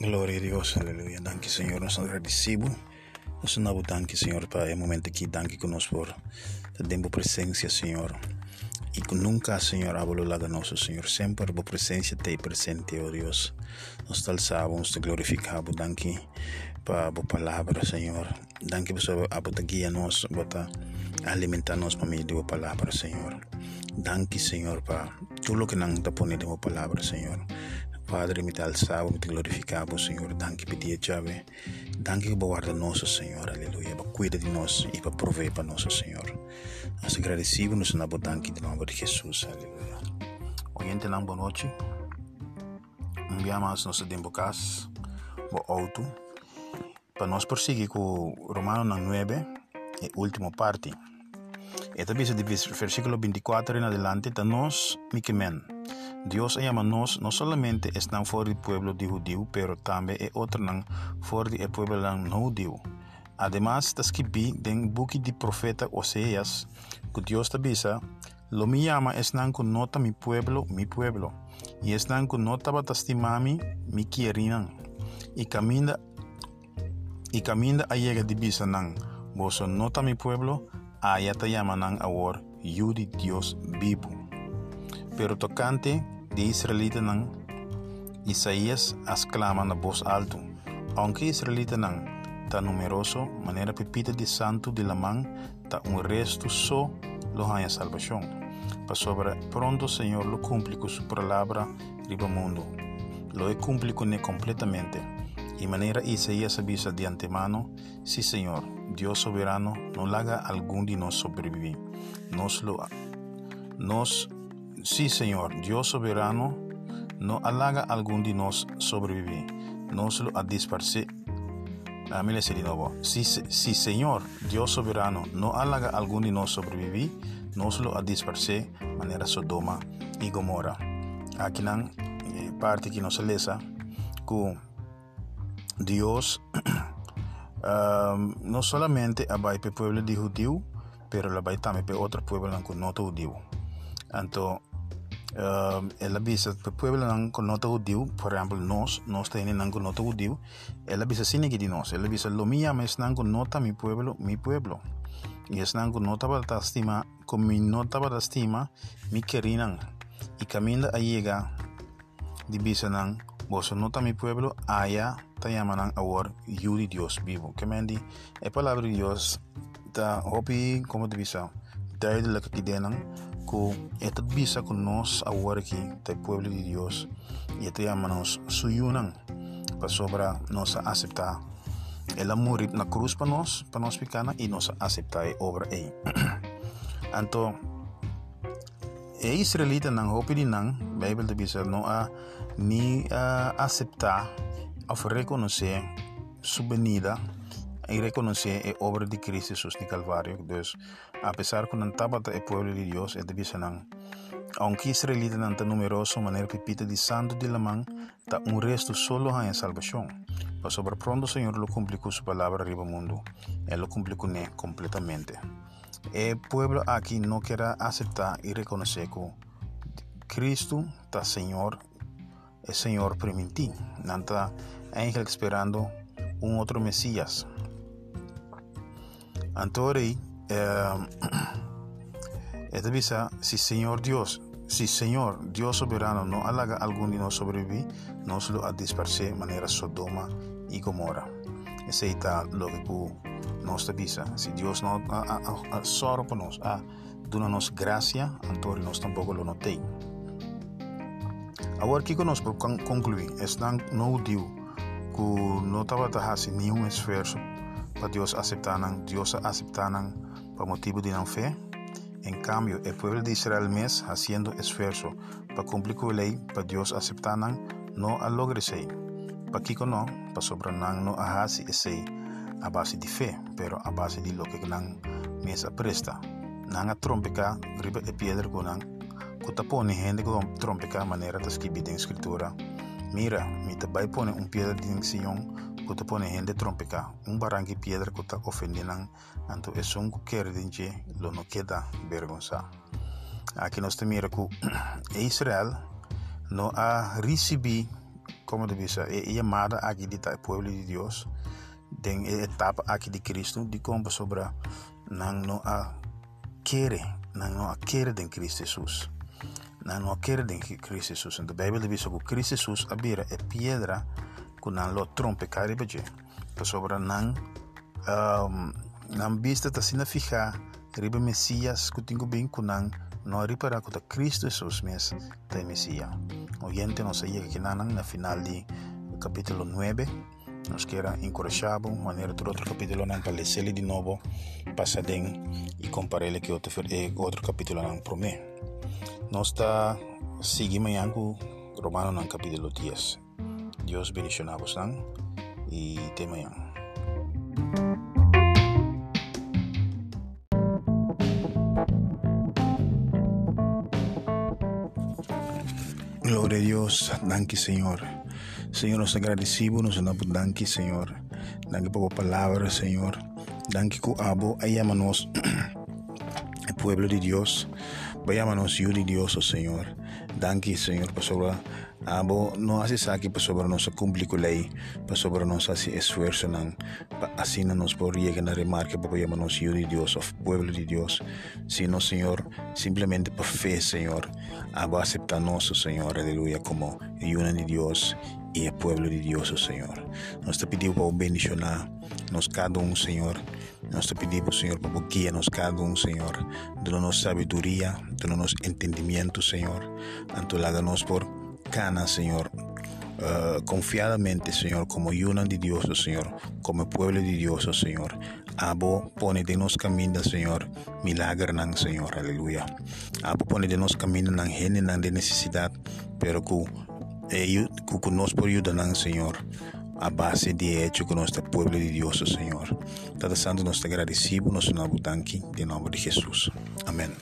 Glória a Deus, aleluia. Danke, Senhor, nós agradecemos. Nós não danke, Senhor, para o momento aqui. Danke conosco por a tempo presença, Senhor. E que nunca, Senhor, abolo laga nosso, Senhor. Sempre a presença te presente, oh Deus. Nós te alçamos, te glorificamos. Danke para a palavra, Senhor. Danke por a boa guia nós, para alimentar nós para meio da palavra, Senhor. Danke, Senhor, para tudo que não está pondo a palavra, Senhor. Padre, me te alçavo, me te glorificavo, Senhor. Danke pedia chave. Danke que guarda nosso, Senhor. Aleluia. Para cuida de nós e para prover para nosso, Senhor. Nós agradecemos na danke de nome de Jesus. Aleluia. Oyente, não boa noite. Enviamos nosso tempo cas, bo auto. Para nós prosseguir com Romano 9, e última parte. Esta vez de versículo 24 en adelante, está nós, mi men. Dios llama nos no solamente están fuera del pueblo de judío, pero también es otro fuera del pueblo no judío. Además, está escrito en book de profeta Oseas que Dios te avisa, lo me llama es con nota mi pueblo, mi pueblo, y es con nota batastimami, mi quierinan, y camina y camina a llega de bisa nan, vos nota mi pueblo, allá te llaman ahora, yudi Dios vivo. Pero tocante de israelita nan Isaías exclama na voz alto, aunque israelita nan ta numeroso, manera pepita de santo de la man, ta un resto só lo haya salvación. Pa sobre pronto Señor lo cumple con su palabra riba mundo. Lo he cumple completamente. Y manera Isaías avisa de antemano, sí Señor, Dios soberano, no haga algún de nos sobrevivir. Nos lo nos Sí, Señor, Dios soberano, no halaga algún de nos sobrevivir, nos lo ha disparse. A mí le de nuevo. Sí, sí, Señor, Dios soberano, no halaga algún de nos sobrevivir, nos lo ha disparse manera Sodoma y Gomorra. Aquí la eh, parte que nos lesa que Dios no solamente abai pe pueblo de judío, pero la también pe otro pueblo que no judío. Entonces, uh, ela bisa pueblo nang konota udiu por ejemplo nos nos tiene nang konota udiu ela bisa sini di nos lo mia mes nang konota mi pueblo mi pueblo y es konota para estima con mi nota para estima mi querinan y camina a llega di bisa nang vos nota mi pueblo allá te llaman ahora yudi Dios vivo que mendi e palabra Dios ta hopi como te bisa duidelijk idee que esta visa con nos ahora aquí del pueblo de Dios y esta llamanos suyunan para sobra nos aceptar el amor na cruz para nos para nos picana y nos acepta la obra ahí. Anto e israelita nang hopi di nang Bible de bisa no a ni a aceptar of reconocer su venida y reconocer la obra de Cristo Jesús en Calvario. A pesar no estaba el pueblo de Dios, es de aunque israelita tan numeroso, manera pipita de santo de la man, está un resto solo en salvación. Pero sobre pronto Señor lo cumplió con su palabra arriba mundo. Él lo cumplió con él completamente. El pueblo aquí no quiere aceptar y reconocer que Cristo está Señor, el Señor primitivo. Está ángel esperando un otro Mesías. Antori, eh, esta visa, si Señor Dios, si Señor Dios soberano no halaga algún y no sobreviví, nos lo ha dispersé manera Sodoma y Gomorra. Está lo que nos avisa. Si Dios no ha solo por nos, a nos gracia, Antori nos tampoco lo noté. Ahora que por concluir, están no dio que no estaba ni un esfuerzo para Dios aceptaran, Dios aceptaran por motivo de no fe. En cambio, el pueblo de Israel mes haciendo esfuerzo para cumplir con la ley, para Dios aceptaran, no a lograrse. Para Kiko no, para sobranan no a ese a base de fe, pero a base de lo que nan mesa presta. Nan a trompeca, gripe de piedra con nan, pone gente con trompeca manera de escribir en escritura. Mira, mi te pone un piedra de acción kuta pone gente trompeca un barranqui piedra kuta ofendinan anto es un quiere dinche lo no queda vergonza aquí nos mira que Israel no ha recibido como de visa, e llamada aqui de pueblo de Deus, den etapa aqui de Cristo, de como sobre não não a querer, não não a querer de Cristo Jesus. Não não a querer de Cristo Jesus. Então, a Bíblia diz que Cristo Jesus abira é pedra que não lo trompe caribe, sobre não um, não vista tá sina fija, riba Messias que tenho bem com não no ripara que Cristo Jesus mes te Messias. Oyente nos llega que nanan na final de capítulo 9 nos queda encorajado maneira do outro capítulo não para ler de novo passadem e comparele que outro eh, outro capítulo não promete nós está seguimos amanhã com Romano no capítulo 10 Deus bendicionamos e até amanhã Glória a danke Senhor. Senhor, nos agradecemos, nos damos danke, Senhor. Danke por a palavra, Senhor. Danke que abo ayamanos el pueblo de Dios. Vayámonos yo de Dios, oh Señor. Danke, Senhor, por sobre abo no hace saque por sobre nos cumplir con lei, por sobre nos hace esfuerzo nan, así no nos por llegar a remarque por llamarnos yo de Dios, o pueblo de Dios, sino Señor, simplemente por fe, Señor, abo aceptarnos, Señor, aleluya, como una de Dios y el pueblo de Dios, oh Señor. Nos te pedimos bendicionar nos cada un, Señor. Nos te pedimos, Señor, por nos cada un, Señor. Danos sabiduría, danos entendimiento, Señor. Antolaganos por cana, Señor. Uh, confiadamente, Señor, como una de Dios, Señor, como pueblo de Dios, Señor. Abo pone de nos camino, Señor, milagro, Señor, aleluya. Abo pone de nos camino, en de necesidad, pero que eh, nos por ayudar, Señor, a base de hecho con nuestro pueblo de Dios, Señor. Todo santo nos agradecemos, nos damos de nombre de Jesús. Amén.